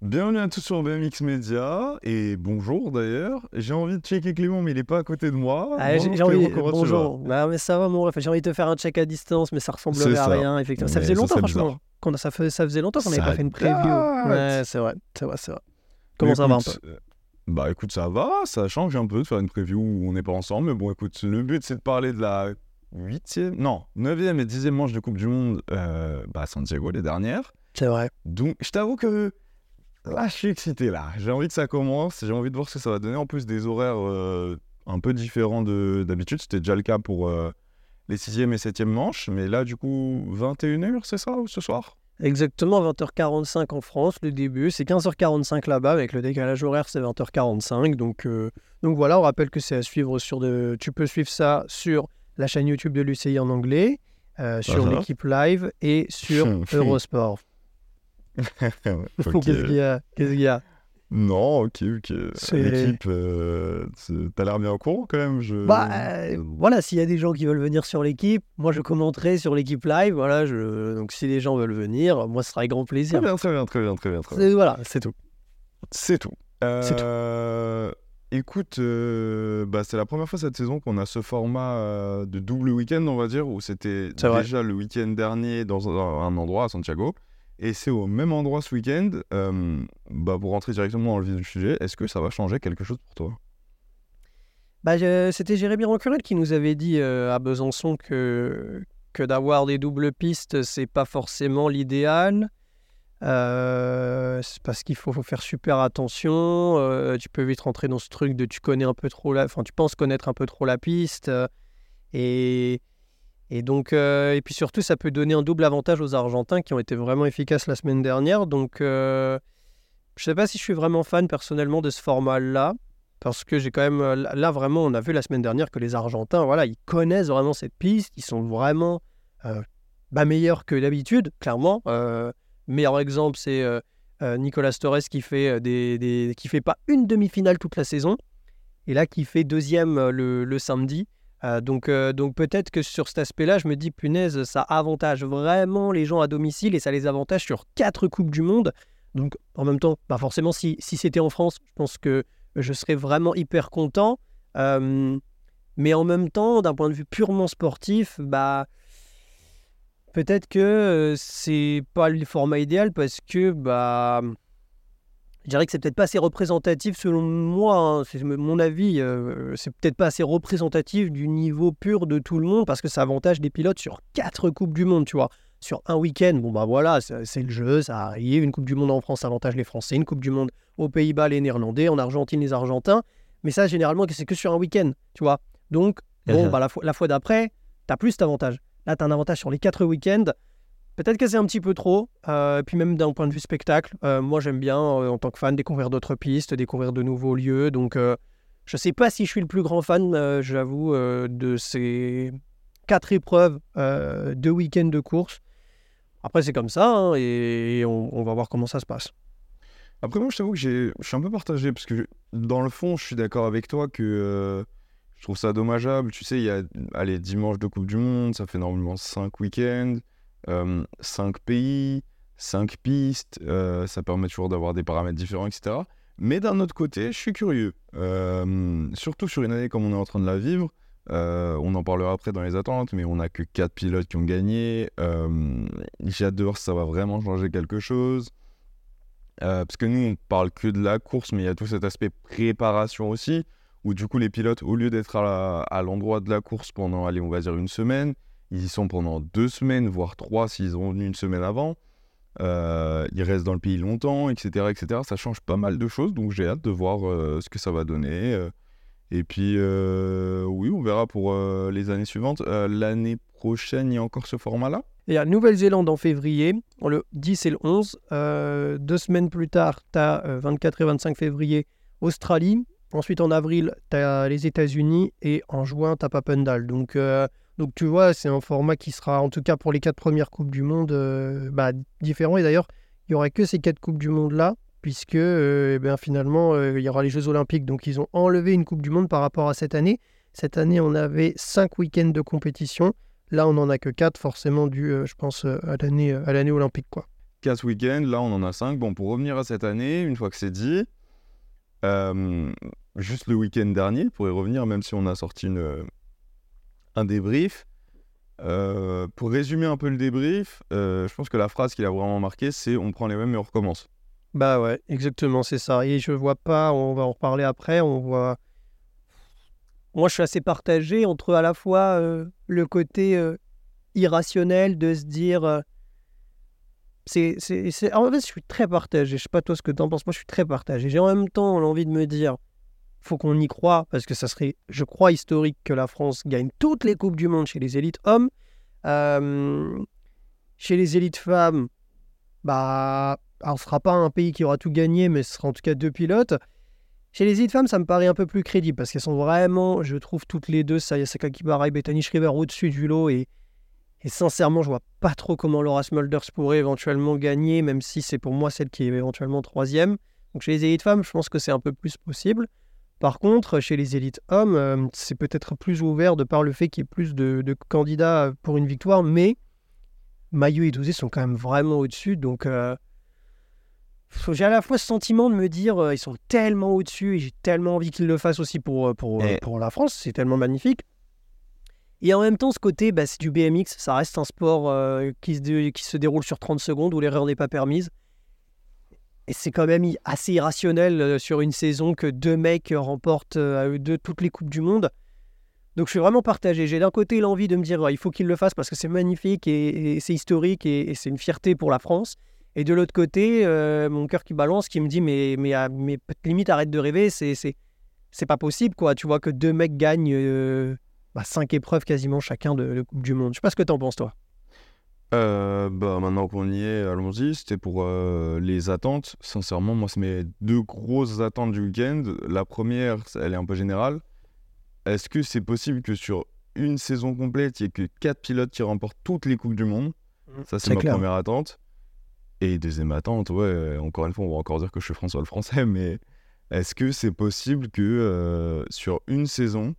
Bienvenue à tous sur BMX Media et bonjour d'ailleurs. J'ai envie de checker Clément, mais il est pas à côté de moi. Ah, j'ai Bonjour, envie. Clément, comment tu Bonjour. Bah, mais ça va, mon. J'ai envie de te faire un check à distance, mais ça C'est ressemblerait à ça. rien, effectivement. Ça faisait longtemps, franchement. a- ça, fait- ça faisait longtemps qu'on n'avait pas fait une preview. Ouais, c'est vrai. C'est vrai, c'est vrai. Comment ça va un peu? euh, Bah écoute, ça va, ça change un peu de faire une preview où on n'est pas ensemble, mais bon écoute, le but c'est de parler de la huitième, non, neuvième et dixième manche de Coupe du Monde euh, bah, à Santiago, les dernières. C'est vrai. Donc je t'avoue que là je suis excité là, j'ai envie que ça commence, j'ai envie de voir ce que ça va donner, en plus des horaires euh, un peu différents de- d'habitude, c'était déjà le cas pour euh, les sixième et septième manches, mais là du coup 21h c'est ça ce soir? Exactement 20h45 en France, le début. C'est 15h45 là-bas, avec le décalage horaire, c'est 20h45. Donc, euh, donc voilà, on rappelle que c'est à suivre sur de. Tu peux suivre ça sur la chaîne YouTube de l'UCI en anglais, sur Uh-huh. l'équipe live et sur Eurosport. Qu'est-ce qu'il y a Qu'est-ce qu'il y a? Non, ok, L'équipe, euh, t'as l'air bien au courant quand même. Je... Bah euh, voilà, s'il y a des gens qui veulent venir sur l'équipe, moi je commenterai sur l'équipe live. Voilà, je... donc si les gens veulent venir, moi ce sera avec grand Très plaisir. bien, très bien, très bien, très bien. Très bien. Voilà, c'est tout. C'est tout. C'est tout. Euh, Écoute, euh, bah, c'est la première fois cette saison qu'on a ce format euh, de double week-end, on va dire, où c'était vrai. déjà le week-end dernier dans un endroit à Santiago. Et c'est au même endroit ce week-end. Euh, bah, pour rentrer directement dans le vif du sujet, est-ce que ça va changer quelque chose pour toi? Bah, C'était Jérémy Rancurel qui nous avait dit euh, à Besançon que, que d'avoir des doubles pistes, c'est pas forcément l'idéal. Euh, c'est parce qu'il faut, faut faire super attention. tu peux vite rentrer dans ce truc de tu connais un peu trop la, enfin tu penses connaître un peu trop la piste. et, et donc euh, et puis surtout ça peut donner un double avantage aux Argentins qui ont été vraiment efficaces la semaine dernière. Donc euh, je sais pas si je suis vraiment fan personnellement de ce format-là. Parce que j'ai quand même. euh, Là, vraiment, on a vu la semaine dernière que les Argentins, voilà, ils connaissent vraiment cette piste. Ils sont vraiment euh, bah, meilleurs que d'habitude, clairement. Meilleur exemple, c'est Nicolas Torres qui fait, des, qui fait pas une demi-finale toute la saison. Et là, qui fait deuxième le samedi. Euh, donc, euh, donc peut-être que sur cet aspect-là, je me dis, punaise, ça avantage vraiment les gens à domicile et ça les avantage sur quatre Coupes du Monde. Donc, en même temps, bah forcément, si, si c'était en France, je pense que je serais vraiment hyper content. Euh, mais en même temps, d'un point de vue purement sportif, bah peut-être que c'est pas le format idéal parce que bah je dirais que c'est peut-être pas assez représentatif selon moi. hein, c'est mon avis. euh, c'est peut-être pas assez représentatif du niveau pur de tout le monde parce que ça avantage des pilotes sur quatre coupes du monde, tu vois. Sur un week-end, bon bah voilà, c'est le jeu, ça arrive. Une Coupe du Monde en France avantage les Français, une Coupe du Monde aux Pays-Bas les Néerlandais, en Argentine les Argentins. Mais ça, généralement, c'est que sur un week-end, tu vois. Donc, bon, bah, la, fois, la fois d'après, tu as plus cet avantage. Là, tu as un avantage sur les quatre week-ends. Peut-être que c'est un petit peu trop. euh, puis même d'un point de vue spectacle, euh, moi, j'aime bien, euh, en tant que fan, découvrir d'autres pistes, découvrir de nouveaux lieux. Donc, je sais pas si je suis le plus grand fan, j'avoue, de ces quatre épreuves de week-end de course. Après, c'est comme ça, hein, et on, va voir comment ça se passe. Après, moi, je t'avoue que je suis un peu partagé parce que dans le fond, je suis d'accord avec toi que je trouve ça dommageable. Tu sais, il y a allez, dimanche de Coupe du Monde, ça fait normalement 5 week-ends, 5 pays, 5 pistes. euh, ça permet toujours d'avoir des paramètres différents, etc. Mais d'un autre côté, je suis curieux. Euh, surtout sur une année comme on est en train de la vivre. Euh, on en parlera après dans les attentes, mais on n'a que 4 pilotes qui ont gagné. Euh, si ça va vraiment changer quelque chose. Euh, parce que nous, on parle que de la course, mais il y a tout cet aspect préparation aussi, où du coup, les pilotes, au lieu d'être à l'endroit de la course pendant, allez, on va dire une semaine, ils y sont pendant deux semaines, voire trois s'ils ont venu une semaine avant. Euh, ils restent dans le pays longtemps, etc., etc. Ça change pas mal de choses, donc j'ai hâte de voir euh, ce que ça va donner. euh. Et puis, oui, on verra pour les années suivantes. L'année prochaine, il y a encore ce format-là? Il y a Nouvelle-Zélande en février, le 10 et le 11. Euh, deux semaines plus tard, tu as 24 et 25 février, Australie. Ensuite, en avril, tu as les États-Unis. Et en juin, tu as Papendal. Donc, donc, tu vois, c'est un format qui sera, en tout cas pour les quatre premières Coupes du Monde, euh, bah, différent. Et d'ailleurs, il n'y aurait que ces quatre Coupes du Monde-là, puisque euh, eh finalement, euh, il y aura les Jeux Olympiques. Donc, ils ont enlevé une Coupe du Monde par rapport à cette année. Cette année, on avait cinq week-ends de compétition. Là, on n'en a que 4, forcément dû, je pense, à l'année olympique. Quoi. 4 week-ends, là on en a 5. Bon, pour revenir à cette année, une fois que c'est dit, juste le week-end dernier, pour y revenir, même si on a sorti une, un débrief, euh, pour résumer un peu le débrief, euh, je pense que la phrase qui a vraiment marqué, c'est on prend les mêmes et on recommence. Bah ouais, exactement, c'est ça. Et je vois pas, on va en reparler après, on voit. Moi, je suis assez partagé entre à la fois euh, le côté irrationnel de se dire. c'est, En fait, je suis très partagé. Je sais pas toi ce que tu en penses. Moi, je suis très partagé. J'ai en même temps l'envie de me dire faut qu'on y croit parce que ça serait, je crois, historique que la France gagne toutes les Coupes du Monde chez les élites hommes. Euh, chez les élites femmes, bah, on ne sera pas un pays qui aura tout gagné, mais ce sera en tout cas deux pilotes. Chez les élites femmes, ça me paraît un peu plus crédible parce qu'elles sont vraiment, je trouve, toutes les deux, Sayasaka Kibara et Bethany Schreiber au-dessus du lot. Et, et sincèrement, je vois pas trop comment Laura Smulders pourrait éventuellement gagner, même si c'est pour moi celle qui est éventuellement troisième. Donc chez les élites femmes, je pense que c'est un peu plus possible. Par contre, chez les élites hommes, euh, c'est peut-être plus ouvert de par le fait qu'il y ait plus de, candidats pour une victoire, mais Maillot et Douzé sont quand même vraiment au-dessus. Donc, euh, j'ai à la fois ce sentiment de me dire euh, ils sont tellement au-dessus et j'ai tellement envie qu'ils le fassent aussi pour, pour, pour la France. C'est tellement magnifique. Et en même temps, ce côté, bah, c'est du BMX. Ça reste un sport qui, se qui se déroule sur 30 secondes où l'erreur n'est pas permise. Et c'est quand même assez irrationnel euh, sur une saison que deux mecs remportent euh, toutes les Coupes du Monde. Donc je suis vraiment partagé. J'ai d'un côté l'envie de me dire il faut qu'ils le fassent parce que c'est magnifique et, c'est historique et, c'est une fierté pour la France. Et de l'autre côté, euh, mon cœur qui balance, qui me dit mais, mais, ah, mais limite arrête de rêver, c'est, c'est, pas possible quoi. Tu vois que deux mecs gagnent bah, cinq épreuves quasiment chacun de, de Coupe du Monde. Je sais pas ce que t'en penses toi. Euh, bah, maintenant qu'on y est, allons-y. C'était pour euh, les attentes. Sincèrement, moi, c'est mes deux grosses attentes du week-end. La première, elle est un peu générale. Est-ce que c'est possible que sur une saison complète, il n'y ait que quatre pilotes qui remportent toutes les Coupes du Monde? Mmh, Ça, c'est ma première attente. Et deuxième attente, ouais, encore une fois, on va encore dire que je suis François le Français, mais est-ce que c'est possible que euh, sur une saison,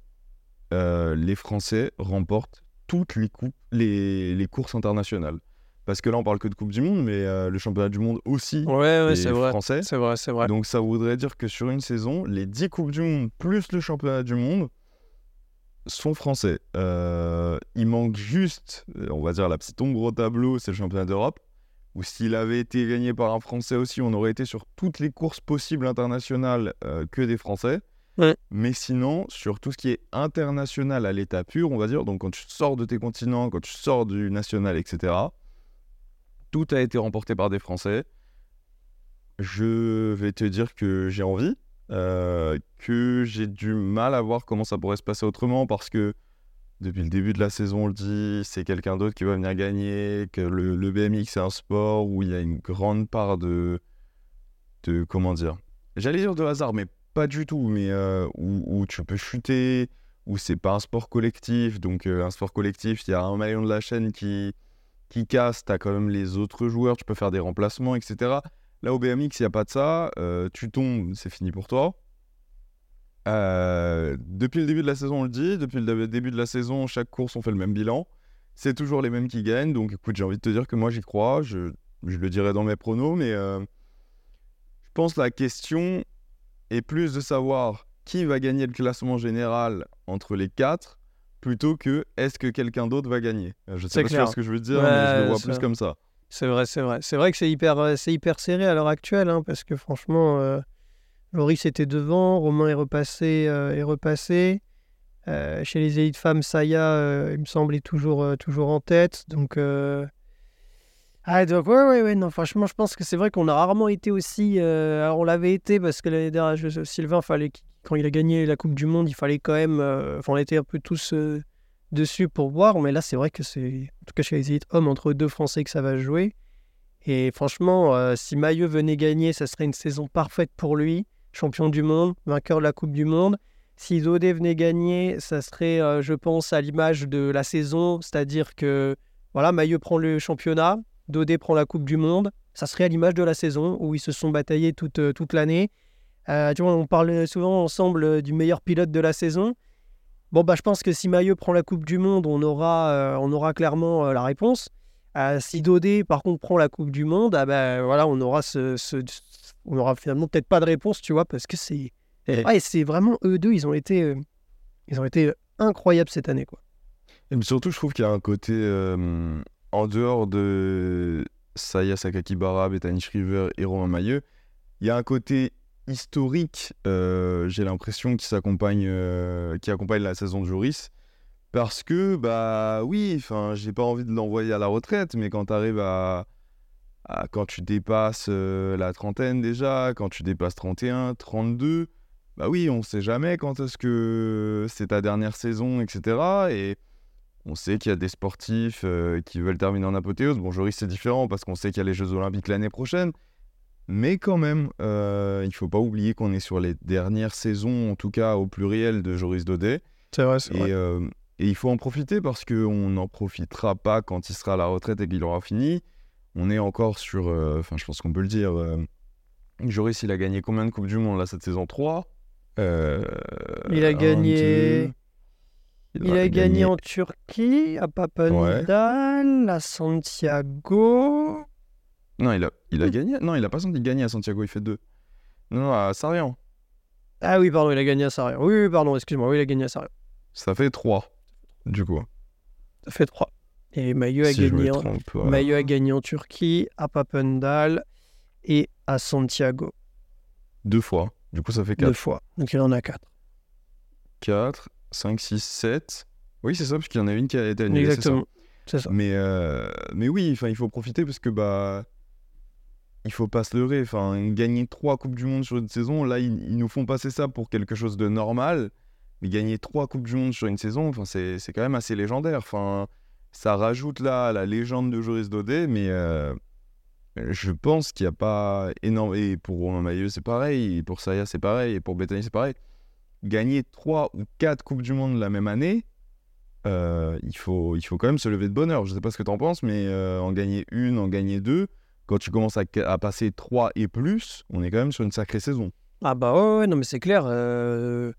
les Français remportent toutes les, coupes, les, courses internationales. Parce que là, on parle que de Coupe du Monde, mais euh, le championnat du monde aussi ouais, c'est français. C'est vrai, c'est vrai. Donc ça voudrait dire que sur une saison, les 10 Coupes du Monde plus le championnat du monde sont français. Euh, il manque juste, euh, on va dire, la petite ombre au tableau, c'est le championnat d'Europe. Ou s'il avait été gagné par un Français aussi, on aurait été sur toutes les courses possibles internationales que des Français. Mais sinon, sur tout ce qui est international à l'état pur, on va dire, donc quand tu sors de tes continents, quand tu sors du national, etc., tout a été remporté par des Français. Je vais te dire que j'ai envie, euh, que j'ai du mal à voir comment ça pourrait se passer autrement parce que depuis le début de la saison, on le dit, c'est quelqu'un d'autre qui va venir gagner, que le, BMX c'est un sport où il y a une grande part de, de comment dire, j'allais dire de hasard, mais pas du tout, mais euh, où, tu peux chuter, où c'est pas un sport collectif. Donc, euh, un sport collectif, il y a un maillon de la chaîne qui, qui casse, tu as quand même les autres joueurs, tu peux faire des remplacements, etc. Là, au BMX, il n'y a pas de ça. Euh, tu tombes, c'est fini pour toi. depuis le début de la saison, on le dit. Depuis le début de la saison, chaque course, on fait le même bilan. C'est toujours les mêmes qui gagnent. Donc, écoute, j'ai envie de te dire que moi, j'y crois. Je, je, le dirai dans mes pronos, mais je pense la question, et plus de savoir qui va gagner le classement général entre les quatre plutôt que est-ce que quelqu'un d'autre va gagner. Euh, je sais pas ce que je veux dire, mais je le vois plus comme ça. C'est vrai, c'est vrai. C'est vrai que c'est hyper, euh, c'est hyper serré à l'heure actuelle, hein, parce que franchement, euh, Loris était devant, Romain est repassé, est repassé. chez les élites femmes, Saya, il me semble, est toujours, toujours en tête. Donc, ah, donc, ouais, ouais, ouais, non, franchement, je pense que c'est vrai qu'on a rarement été aussi. Euh, alors, on l'avait été parce que l'année dernière, Sylvain, fallait, quand il a gagné la Coupe du Monde, il fallait quand même. Euh, enfin, on était un peu tous euh, dessus pour voir, mais là, c'est vrai que c'est. En tout cas, chez les élites hommes, entre deux Français que ça va jouer. Et franchement, si Maillot venait gagner, ça serait une saison parfaite pour lui. Champion du monde, vainqueur de la Coupe du Monde. Si Zodé venait gagner, ça serait, je pense, à l'image de la saison, c'est-à-dire que voilà, Maillot prend le championnat, Dodé prend la Coupe du Monde. Ça serait à l'image de la saison où ils se sont bataillés toute, euh, toute l'année. Euh, tu vois, on parle souvent ensemble euh, du meilleur pilote de la saison. Bon, bah, je pense que si Maillot prend la Coupe du Monde, on aura, on aura clairement la réponse. Si Dodé, par contre, prend la Coupe du Monde, ah ben, voilà, on aura ce, ce- on aura finalement peut-être pas de réponse, tu vois, parce que c'est, ouais, c'est vraiment eux deux, ils ont été, ils ont été incroyables cette année, quoi. Et surtout, je trouve qu'il y a un côté en dehors de Saya Sakakibara, Bethany Shriver et Romain Mailleux, il y a un côté historique, euh, j'ai l'impression, qui s'accompagne, euh, qui accompagne la saison de Joris. Parce que, bah oui, enfin, j'ai pas envie de l'envoyer à la retraite, mais quand tu arrives à, Quand tu dépasses euh, la trentaine déjà, quand tu dépasses 31, 32, bah oui, on sait jamais quand est-ce que c'est ta dernière saison, etc. Et on sait qu'il y a des sportifs euh, qui veulent terminer en apothéose. Bon, Joris, c'est différent parce qu'on sait qu'il y a les Jeux Olympiques l'année prochaine. Mais quand même, euh, il faut pas oublier qu'on est sur les dernières saisons, en tout cas au pluriel, de Joris Daudet. C'est vrai, c'est Et, euh, et il faut en profiter parce qu'on n'en profitera pas quand il sera à la retraite et qu'il aura fini. On est encore sur. Enfin, je pense qu'on peut le dire. Joris, il a gagné combien de Coupes du Monde là cette saison? 3 Euh, Il a un, gagné- deux, Il a gagné en Turquie, à Papendal, à Santiago. Non, il a, il a Hmm. gagné. Non, il a pas senti gagné à Santiago, il fait deux. Non, non, à Sarian. Ah oui, pardon, il a gagné à Sarriá. Oui, oui, pardon, excuse-moi, oui, il a gagné à Sarriá. Ça fait trois, du coup. Ça fait 3. Et Maillot a si gagné en... trompe. voilà. Maillot a gagné en Turquie, à Papendal et à Santiago Deux fois. Du coup, ça fait deux 4. fois. Donc il en a quatre. 4, 5, 6, 7. Oui, c'est ça, parce qu'il y en a une qui a été annulée. ça. Exactement. Ça. Mais, euh, mais oui, il faut profiter parce que bah, il faut pas se leurrer. Enfin, gagner trois coupes du monde sur une saison, là, ils, ils nous font passer ça pour quelque chose de normal. Mais gagner trois coupes du monde sur une saison, enfin, c'est c'est quand même assez légendaire. Enfin, ça rajoute là à la légende de Joris Daudet, mais euh, je pense qu'il n'y a pas énorme. Et pour Romain Maillot, c'est pareil. Et pour Saya, c'est pareil. Et pour Bethany, c'est pareil. Gagner trois ou quatre coupes du monde la même année. Euh, il, faut, il faut quand même se lever de bonheur. Je sais pas ce que tu en penses, mais euh, en gagner une, en gagner deux, quand tu commences à, passer trois et plus, on est quand même sur une sacrée saison. Ah bah ouais, ouais, non mais c'est clair. euh,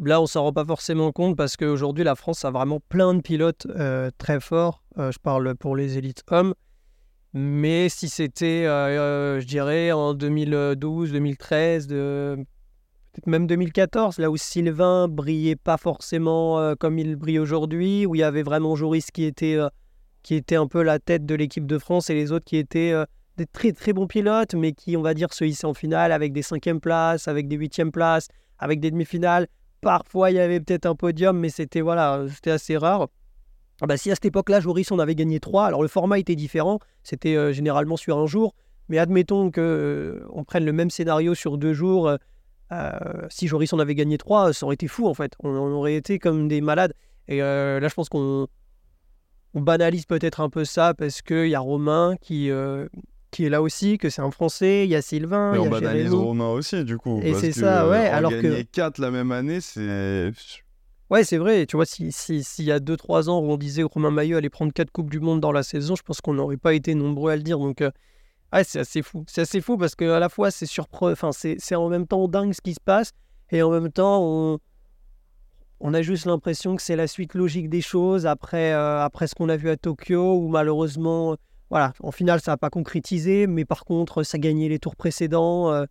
Là, on s'en rend pas forcément compte parce qu'aujourd'hui, la France a vraiment plein de pilotes très forts. Je parle pour les élites hommes. Mais si c'était, je dirais, en 2012, 2013, de... même 2014, là où Sylvain brillait pas forcément euh, comme il brille aujourd'hui, où il y avait vraiment Joris qui était, euh, qui était un peu la tête de l'équipe de France et les autres qui étaient euh, des très très bons pilotes, mais qui, on va dire, se hissaient en finale avec des cinquièmes places, avec des huitièmes places, avec des demi-finales. Parfois, il y avait peut-être un podium, mais c'était voilà, c'était assez rare. Ah bah, si à cette époque-là, Joris, on avait gagné 3, alors le format était différent, c'était généralement sur un jour, mais admettons que euh, on prenne le même scénario sur deux jours. Euh, si Joris en avait gagné 3, ça aurait été fou en fait. On, on aurait été comme des malades. Et euh, là, je pense qu'on on banalise peut-être un peu ça parce qu'il y a Romain qui, euh, qui est là aussi, que c'est un Français, il y a Sylvain, Mais il y on a banalise. Romain aussi, du coup. Et c'est ça, ouais, alors que- gagner quatre la même année, c'est. Ouais, c'est vrai. Tu vois, s'il si, s'il y a 2-3 ans où on disait que Romain Maillot allait prendre 4 Coupes du Monde dans la saison, je pense qu'on n'aurait pas été nombreux à le dire. Donc, ouais, c'est assez fou. C'est assez fou parce qu'à la fois, c'est surprenant. Enfin, c'est en même temps dingue ce qui se passe. Et en même temps, on, on a juste l'impression que c'est la suite logique des choses après, euh, après ce qu'on a vu à Tokyo, où malheureusement, voilà, en finale, ça n'a pas concrétisé. Mais par contre, ça gagnait les tours précédents. euh,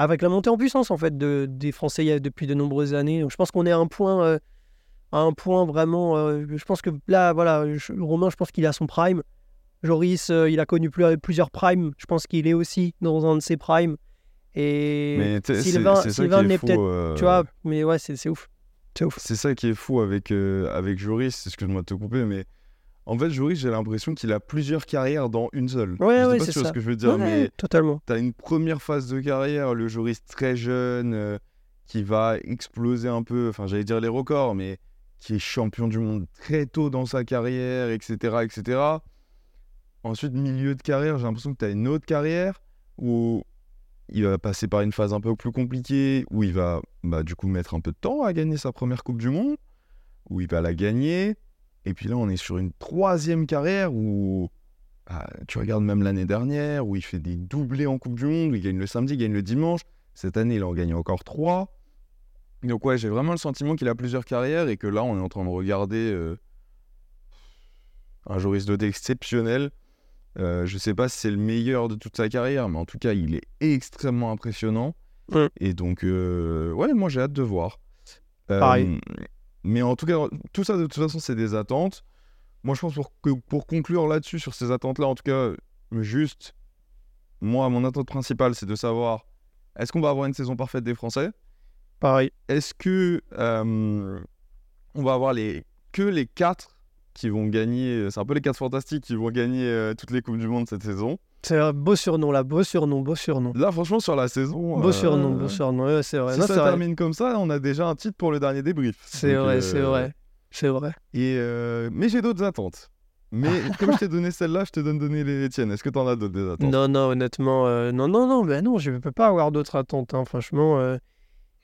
avec la montée en puissance en fait de, des Français a- depuis de nombreuses années. Donc je pense qu'on est à un point, euh, à un point vraiment. je pense que là, voilà, Romain, je pense qu'il à son prime. Joris, euh, il a connu plus- plusieurs primes. Je pense qu'il est aussi dans un de ses primes. Et Mais Sylvain, c'est Sylvain est peut-être, euh, tu vois, mais ouais, c'est c'est ouf, c'est ouf. C'est ça qui est fou avec, euh, avec Joris, excuse-moi de te couper, mais en fait, Joris, j'ai l'impression qu'il a plusieurs carrières dans une seule. Ouais, je sais pas c'est si ça. ce que je veux dire, Ouais, mais totalement. tu as une première phase de carrière, le Joris très jeune, euh, qui va exploser un peu, enfin, j'allais dire les records, mais qui est champion du monde très tôt dans sa carrière, etc., etc. Ensuite, milieu de carrière, j'ai l'impression que tu as une autre carrière où il va passer par une phase un peu plus compliquée, où il va bah, du coup mettre un peu de temps à gagner sa première Coupe du Monde, où il va la gagner. Et puis là, on est sur une troisième carrière où bah, tu regardes même l'année dernière, où il fait des doublés en Coupe du Monde, où il gagne le samedi, il gagne le dimanche. Cette année, il en gagne encore trois. Donc ouais, j'ai vraiment le sentiment qu'il a plusieurs carrières et que là, on est en train de regarder euh, un Dodé exceptionnel. Euh, je sais pas si c'est le meilleur de toute sa carrière, mais en tout cas, il est extrêmement impressionnant. Et donc, euh, ouais, moi j'ai hâte de voir. Euh, Pareil. mais en tout cas, tout ça, de toute façon, c'est des attentes. Moi, je pense pour, que, pour conclure là-dessus, sur ces attentes-là, en tout cas, juste, moi, mon attente principale, c'est de savoir est-ce qu'on va avoir une saison parfaite des Français? Pareil. Est-ce que euh, on va avoir les, que les quatre qui vont gagner C'est un peu les quatre fantastiques qui vont gagner euh, toutes les Coupes du Monde cette saison. C'est un beau surnom là, beau surnom, beau surnom. Là, franchement, sur la saison. Beau euh, surnom, beau surnom, ouais, c'est vrai. Si Non, ça vrai. termine comme ça, on a déjà un titre pour le dernier débrief. C'est vrai, euh, c'est vrai. C'est vrai. Et euh, mais j'ai d'autres attentes. Mais comme je t'ai donné celle-là, je te donne donner les tiennes. Est-ce que t'en as d'autres des attentes? Non, non, honnêtement, euh, non, non, non, ben non, je peux pas avoir d'autres attentes, hein, franchement. euh,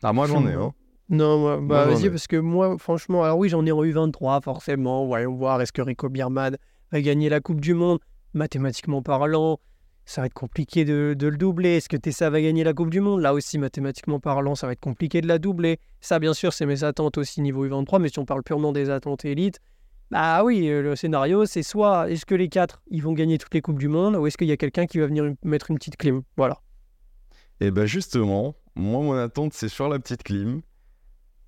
Ah, moi j'en ai. Hein. Non, moi, bah vas-y, parce que moi, franchement, alors oui, j'en ai en U23, forcément. Voyons voir, est-ce que Rico Bierman va gagner la Coupe du Monde? Mathématiquement parlant, ça va être compliqué de, de le doubler. Est-ce que Tessa va gagner la Coupe du Monde? Là aussi, mathématiquement parlant, ça va être compliqué de la doubler. Ça, bien sûr, c'est mes attentes aussi niveau U23, mais si on parle purement des attentes élites, bah oui, euh, le scénario, c'est soit est-ce que les quatre, ils vont gagner toutes les Coupes du Monde, ou est-ce qu'il y a quelqu'un qui va venir mettre une petite clim? Voilà. Et ben justement, moi mon attente c'est sur la petite clim.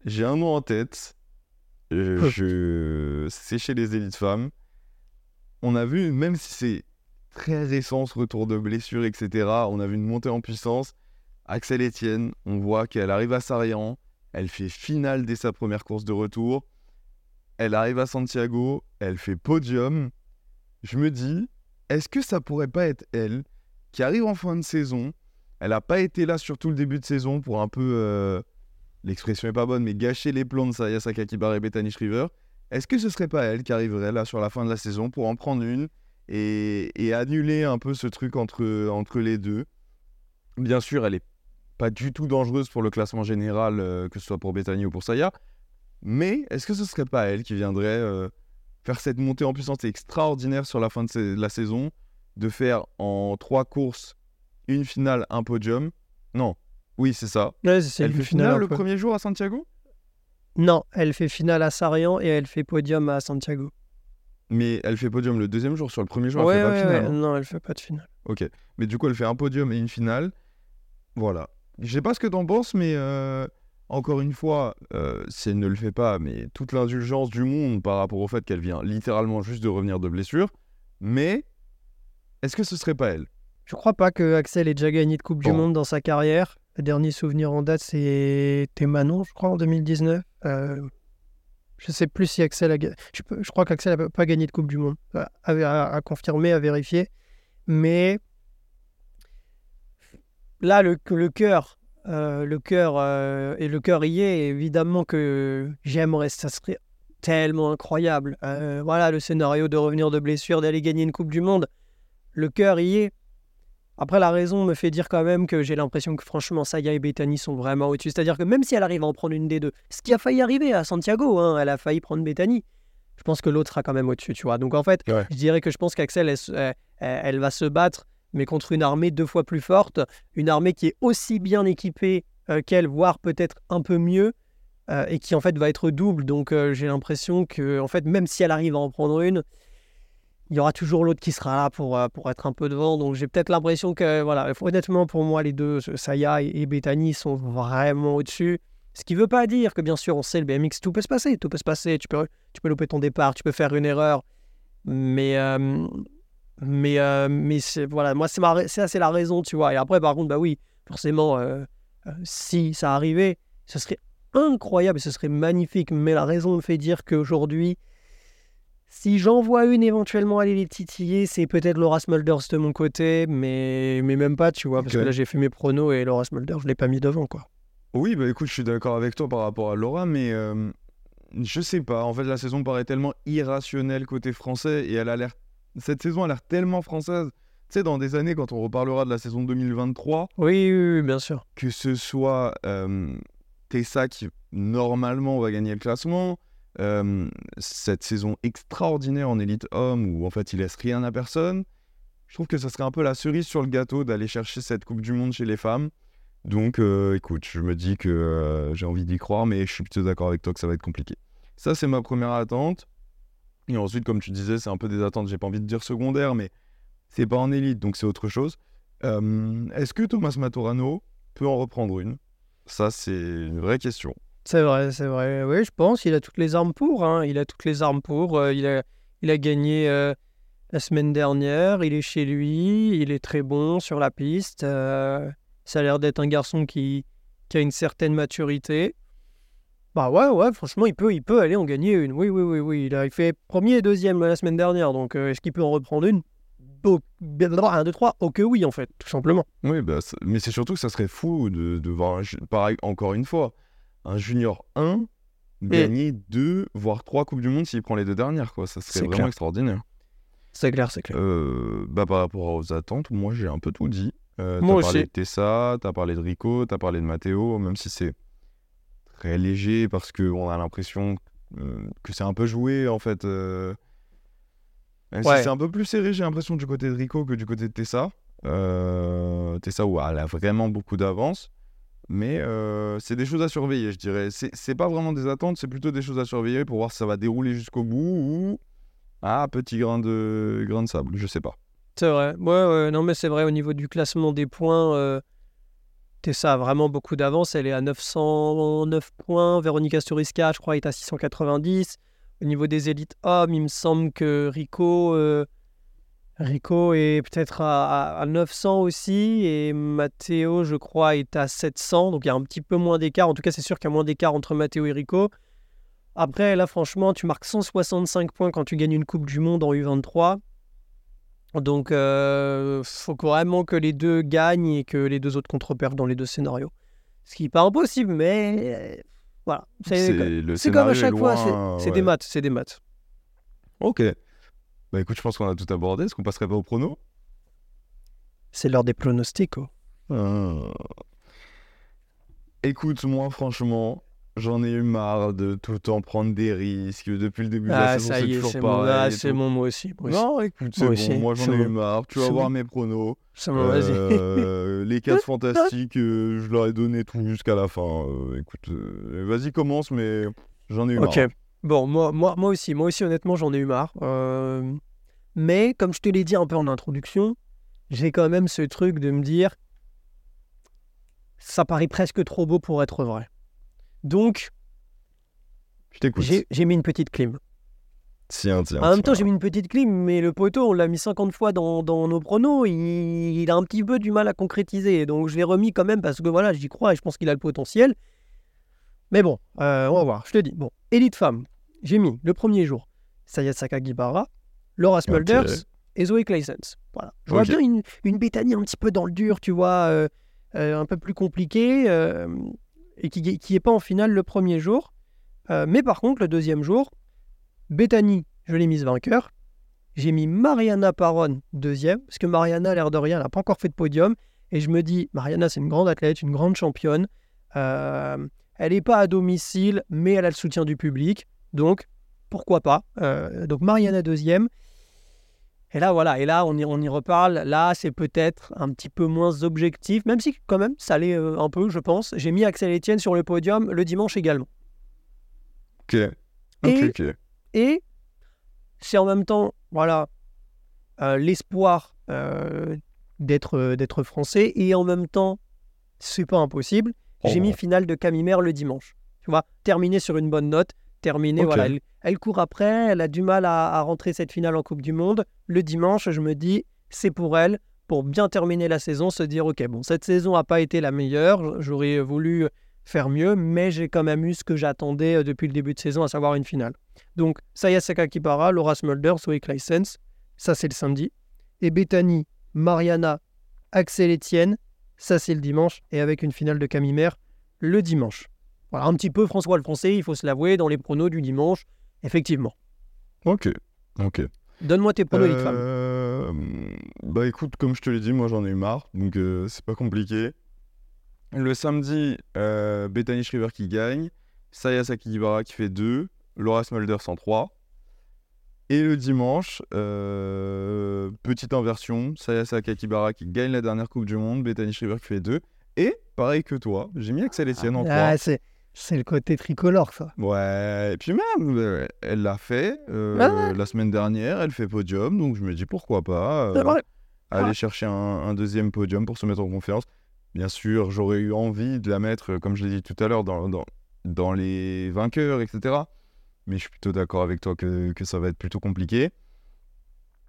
J'ai un nom en tête. Euh, je... C'est chez les élites femmes. On a vu, même si c'est très récent ce retour de blessure, etc., on a vu une montée en puissance. Axel Etienne, on voit qu'elle arrive à Sarian, elle fait finale dès sa première course de retour. Elle arrive à Santiago, elle fait podium. Je me dis, est-ce que ça pourrait pas être elle qui arrive en fin de saison? Elle n'a pas été là sur tout le début de saison pour un peu, euh, l'expression est pas bonne, mais gâcher les plans de Saya Sakakibara et Bethany Shriver. Est-ce que ce serait pas elle qui arriverait là sur la fin de la saison pour en prendre une et, annuler un peu ce truc entre, les deux? Bien sûr, elle est pas du tout dangereuse pour le classement général, euh, que ce soit pour Bethany ou pour Saya. Mais est-ce que ce serait pas elle qui viendrait euh, faire cette montée en puissance extraordinaire sur la fin de la saison, de faire en trois courses une finale, un podium? Non, oui, c'est ça. Ouais, c'est Elle le fait final finale le premier jour à Santiago? Non, elle fait finale à Sarian et elle fait podium à Santiago. Mais elle fait podium le deuxième jour. Sur le premier jour, elle ouais, fait pas de finale. hein. Non, elle fait pas de finale. Ok. Mais du coup, elle fait un podium et une finale. Voilà. Je sais pas ce que t'en penses, mais euh, encore une fois, euh, si elle ne le fait pas, mais toute l'indulgence du monde par rapport au fait qu'elle vient littéralement juste de revenir de blessure. Mais est-ce que ce serait pas elle? Je crois pas que Axel ait déjà gagné de Coupe du. Monde dans sa carrière. Le dernier souvenir en date, c'était Manon, je crois, en 2019. Euh, je sais plus si Axel a. Je, je crois qu'Axel n'a pas gagné de Coupe du Monde. À, à- confirmer, à vérifier. Mais là, le, cœur, euh, le cœur euh, et le cœur y est. Évidemment que j'aimerais, ça serait tellement incroyable. Euh, voilà, le scénario de revenir de blessure, d'aller gagner une Coupe du Monde. Le cœur y est. Après, la raison me fait dire quand même que j'ai l'impression que franchement, Saya et Bethany sont vraiment au-dessus. C'est-à-dire que même si elle arrive à en prendre une des deux, ce qui a failli arriver à Santiago, hein, elle a failli prendre Bethany, je pense que l'autre sera quand même au-dessus, tu vois. Donc en fait, Ouais. je dirais que je pense qu'Axel, elle, se- elle- elle va se battre, mais contre une armée deux fois plus forte, une armée qui est aussi bien équipée euh, qu'elle, voire peut-être un peu mieux, euh, et qui en fait va être double. Donc euh, j'ai l'impression que, en fait, même si elle arrive à en prendre une, il y aura toujours l'autre qui sera là pour, euh, pour être un peu devant. Donc j'ai peut-être l'impression que, voilà, honnêtement, pour moi, les deux, Saya et, et Bethany, sont vraiment au-dessus. Ce qui ne veut pas dire que, bien sûr, on sait, le BMX, tout peut se passer. Tout peut se passer. Tu peux, tu peux louper ton départ, tu peux faire une erreur. Mais, euh, mais, euh, mais voilà, moi, c'est c'est la raison, tu vois. Et après, par contre, bah oui, forcément, si ça arrivait, ce serait incroyable et ce serait magnifique. Mais la raison me fait dire qu'aujourd'hui, si j'en vois une éventuellement aller les titiller, c'est peut-être Laura Smulders de mon côté, mais, mais même pas, tu vois, parce que là j'ai fait mes pronos et Laura Smulders, je l'ai pas mis devant, quoi. Oui, bah écoute, je suis d'accord avec toi par rapport à Laura, mais euh, je sais pas. En fait, la saison paraît tellement irrationnelle côté français et elle a l'air. Cette saison a l'air tellement française. Tu sais, dans des années, quand on reparlera de la saison 2023, Oui, oui, oui, bien sûr. que ce soit euh, Tessa qui normalement va gagner le classement, euh, cette saison extraordinaire en élite homme où en fait il laisse rien à personne, je trouve que ça serait un peu la cerise sur le gâteau d'aller chercher cette Coupe du Monde chez les femmes. Donc euh, écoute, je me dis que euh, j'ai envie d'y croire, mais je suis plutôt d'accord avec toi que ça va être compliqué. Ça, c'est ma première attente. Et ensuite, comme tu disais, c'est un peu des attentes, j'ai pas envie de dire secondaires, mais c'est pas en élite, donc c'est autre chose. Est-ce que Thomas Matorano peut en reprendre une? Ça, c'est une vraie question. C'est vrai, c'est vrai. Oui, je pense. Il a toutes les armes pour. hein. Il a toutes les armes pour. Euh, il, a, il a gagné euh, la semaine dernière. Il est chez lui. Il est très bon sur la piste. euh, ça a l'air d'être un garçon qui, qui a une certaine maturité. Bah ouais, ouais, franchement, il peut, il peut aller en gagner une. Oui, oui, oui, oui. Il a fait premier et deuxième la semaine dernière. Donc, est-ce qu'il peut en reprendre une? Bien, Un, deux, trois. Oh que oui, en fait, tout simplement. Oui, bah, mais c'est surtout que ça serait fou de, de voir, pareil, encore une fois, un junior 1 gagner deux, voire trois Coupes du Monde s'il prend les deux dernières. Quoi. Ça serait C'est vraiment clair. extraordinaire. C'est clair, c'est clair. Euh, bah, par rapport aux attentes, moi j'ai un peu tout dit. Euh, Moi t'as parlé de Tessa, t'as parlé de Rico, t'as parlé de Matteo, même si c'est très léger parce qu'on a l'impression euh, que c'est un peu joué en fait. euh. Si c'est un peu plus serré, j'ai l'impression du côté de Rico que du côté de Tessa. Tessa où elle a vraiment beaucoup d'avance. Mais euh, c'est des choses à surveiller, je dirais. C'est pas vraiment des attentes, c'est plutôt des choses à surveiller pour voir si ça va dérouler jusqu'au bout ou. Ah, petit grain de, grain de sable, je sais pas. C'est vrai. Ouais, ouais, non, mais c'est vrai, au niveau du classement des points, euh, Tessa a vraiment beaucoup d'avance. Elle est à 909 points. Véronica Sturiska, je crois, est à 690. Au niveau des élites hommes, il me semble que Rico, euh, Rico est peut-être à, à- à 900 aussi. Et Matteo, je crois, est à 700. Donc il y a un petit peu moins d'écart. En tout cas, c'est sûr qu'il y a moins d'écart entre Matteo et Rico. Après, là, franchement, tu marques 165 points quand tu gagnes une Coupe du Monde en U23. Donc, euh, faut vraiment que les deux gagnent et que les deux autres contre-perdent dans les deux scénarios. Ce qui n'est pas impossible, mais euh, voilà. C'est comme à chaque fois, loin, c'est c'est ouais. des maths, c'est des maths. Ok. Bah écoute, je pense qu'on a tout abordé. Est-ce qu'on passerait pas au prono? C'est l'heure des pronostics. Euh. Écoute, moi, franchement, j'en ai eu marre de tout le temps prendre des risques. Depuis le début de la Ah, saison, ça c'est y est, toujours mon, pareil. ah, c'est mon moi aussi. Moi aussi. Non, écoute, c'est bon. aussi, Moi, j'en ai eu bon. marre. Tu vas voir bon. mes pronos. C'est bon, vas-y. Euh, les 4 fantastiques, euh, je leur ai donné tout jusqu'à la fin. Euh, écoute, vas-y, commence, mais j'en ai eu Ok. marre. Bon, moi, moi, moi aussi, moi aussi, honnêtement, j'en ai eu marre. Euh, Mais comme je te l'ai dit un peu en introduction, j'ai quand même ce truc de me dire, ça paraît presque trop beau pour être vrai. Donc, j'ai mis une petite clim. Tiens, tiens. En même temps, j'ai mis une petite clim, mais le poteau, on l'a mis 50 fois dans, dans nos pronos, il, il a un petit peu du mal à concrétiser. Donc, je l'ai remis quand même parce que voilà, j'y crois et je pense qu'il a le potentiel. Mais bon, euh, on va voir. Je te dis, bon, élite femme, j'ai mis le premier jour Sayasaka Gibara, Laura Smulders et Zoe Claessens. Voilà. Je vois bien une, une Bethany un petit peu dans le dur, tu vois, euh, euh, un peu plus compliquée, euh, et qui qui est pas en finale le premier jour. Mais par contre, le deuxième jour, Bethany, je l'ai mise vainqueur. J'ai mis Mariana Paron deuxième, parce que Mariana, l'air de rien, elle n'a pas encore fait de podium. Et je me dis, Mariana, c'est une grande athlète, une grande championne. Elle n'est pas à domicile, mais elle a le soutien du public. Donc, pourquoi pas Euh, Donc, Mariana deuxième. Et là, voilà, et là, on y, on y reparle. Là, c'est peut-être un petit peu moins objectif, même si, quand même, ça l'est euh, un peu, je pense. J'ai mis Axel Etienne sur le podium le dimanche également. Ok. Ok, Et- ok. Et c'est en même temps, voilà, euh, l'espoir euh, d'être d'être français. Et en même temps, c'est pas impossible. J'ai Oh. mis finale de Camimère le dimanche. Tu vois, terminer sur une bonne note. Terminer, Ok. voilà. Elle, elle court après, elle a du mal à, à rentrer cette finale en Coupe du Monde. Le dimanche, je me dis, c'est pour elle, pour bien terminer la saison, se dire, ok, bon, cette saison n'a pas été la meilleure. J'aurais voulu faire mieux, mais j'ai quand même eu ce que j'attendais euh, depuis le début de saison, à savoir une finale. Donc, Sayasaka Kipara, Laura Smulders, Zoe Claessens, ça c'est le samedi. Et Bethany, Mariana, Axel Etienne, ça c'est le dimanche. Et avec une finale de Camimère le dimanche. Voilà, un petit peu François le Français, il faut se l'avouer, dans les pronos du dimanche, effectivement. Ok. Ok. Donne-moi tes pronos. Euh, Bah écoute, comme je te l'ai dit, moi j'en ai eu marre, donc euh, c'est pas compliqué. Le samedi, euh, Bethany Shriver qui gagne, Saya Sakigibara qui fait 2, Laura Smulders en 3. Et le dimanche, euh, petite inversion, Saya Sakakibara qui gagne la dernière Coupe du Monde, Bethany Shriver qui fait 2. Et pareil que toi, j'ai mis Axel Etienne en 3. Ah, c'est- le côté tricolore, ça. Ouais, et puis même, euh, elle l'a fait euh, Ouais, ouais. la semaine dernière, elle fait podium, donc je me dis pourquoi pas euh, aller Ouais. chercher un, un deuxième podium pour se mettre en confiance. Bien sûr, j'aurais eu envie de la mettre, comme je l'ai dit tout à l'heure, dans, dans, dans les vainqueurs, etc. Mais je suis plutôt d'accord avec toi que, que ça va être plutôt compliqué.